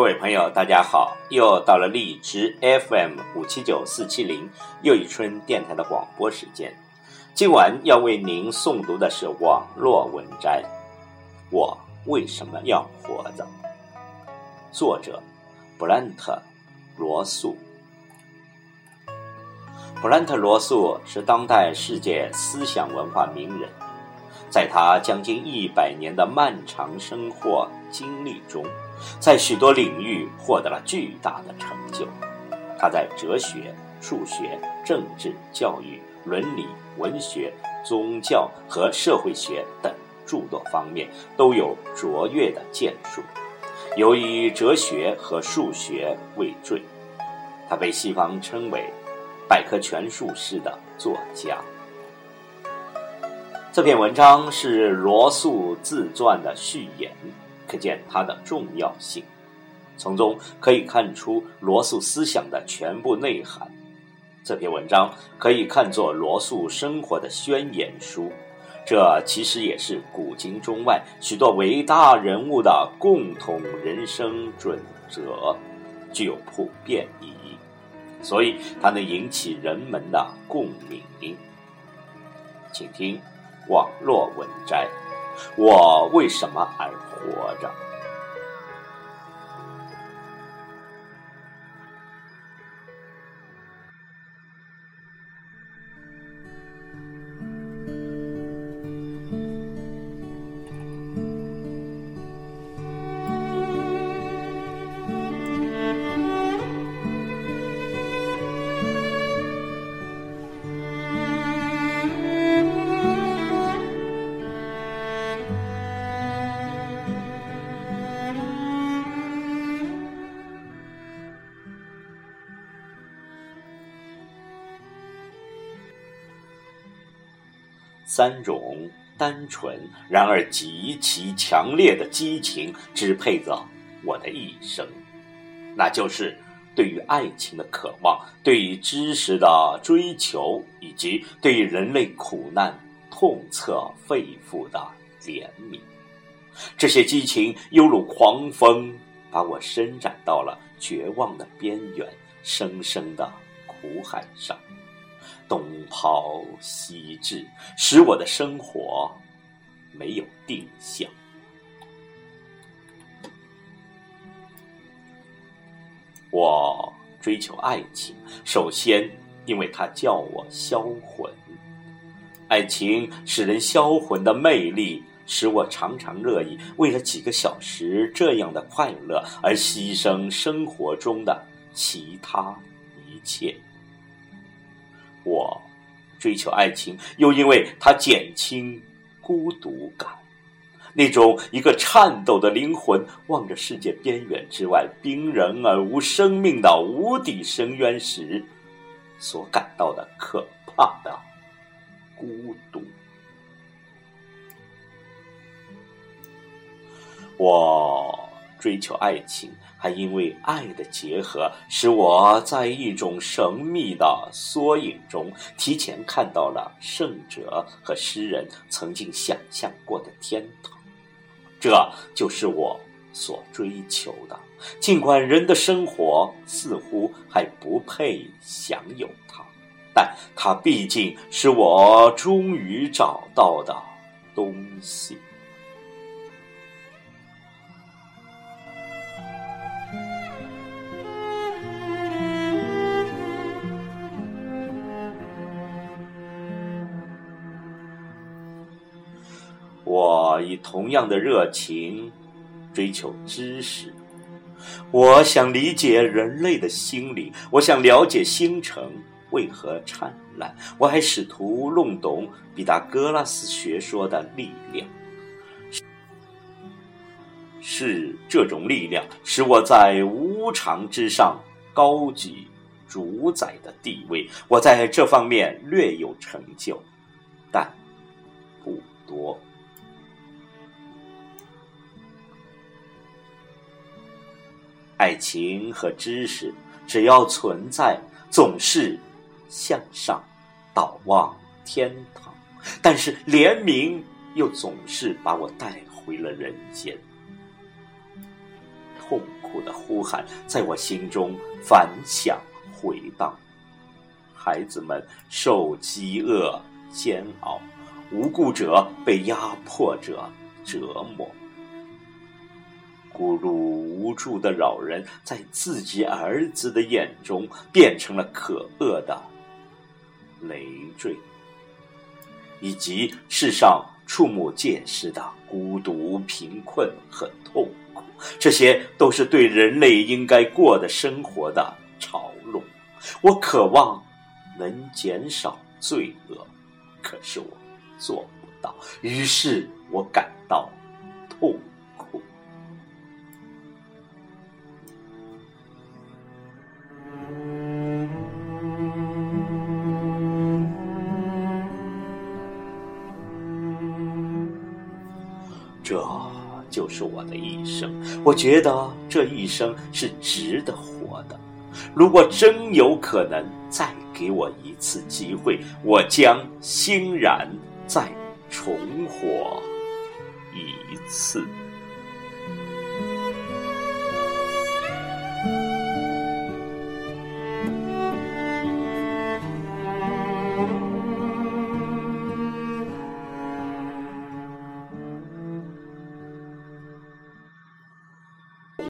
各位朋友，大家好！又到了荔枝 FM 五七九四七零又一春电台的广播时间。今晚要为您诵读的是网络文摘《我为什么要活着》，作者布兰特·罗素。布兰特·罗素是当代世界思想文化名人，在他将近一百年的漫长生活经历中。在许多领域获得了巨大的成就。他在哲学、数学、政治、教育、伦理、文学、宗教和社会学等诸多方面都有卓越的建树，由于哲学和数学为最。他被西方称为“百科全书式的作家”。这篇文章是罗素自传的序言。可见它的重要性，从中可以看出罗素思想的全部内涵。这篇文章可以看作罗素生活的宣言书，这其实也是古今中外许多伟大人物的共同人生准则，具有普遍意义，所以它能引起人们的共鸣。请听网络文摘。我为什么而活着？三种单纯然而极其强烈的激情支配着我的一生，那就是对于爱情的渴望，对于知识的追求，以及对于人类苦难痛彻肺腑的怜悯。这些激情犹如狂风，把我伸展到了绝望的边缘，深深的苦海上。东抛西掷，使我的生活没有定向。我追求爱情，首先因为它叫我销魂。爱情使人销魂的魅力，使我常常乐意为了几个小时这样的快乐而牺牲生活中的其他一切。我追求爱情，又因为它减轻孤独感。那种一个颤抖的灵魂望着世界边缘之外冰冷而无生命的无底深渊时，所感到的可怕的孤独。我追求爱情。还因为爱的结合，使我在一种神秘的缩影中，提前看到了圣者和诗人曾经想象过的天堂。这就是我所追求的，尽管人的生活似乎还不配享有它，但它毕竟是我终于找到的东西。以同样的热情追求知识，我想理解人类的心灵，我想了解星辰为何灿烂，我还试图弄懂毕达哥拉斯学说的力量。是这种力量使我在无常之上高举主宰的地位，我在这方面略有成就，但不多。爱情和知识，只要存在，总是向上导望天堂；但是怜悯又总是把我带回了人间。痛苦的呼喊在我心中反响回荡。孩子们受饥饿煎熬，无辜者被压迫者折磨。孤独无助的老人在自己儿子的眼中变成了可恶的累赘，以及世上触目皆是的孤独、贫困和痛苦，这些都是对人类应该过的生活的嘲弄。我渴望能减少罪恶，可是我做不到，于是我感到痛。这就是我的一生，我觉得这一生是值得活的。如果真有可能再给我一次机会，我将欣然再重活一次。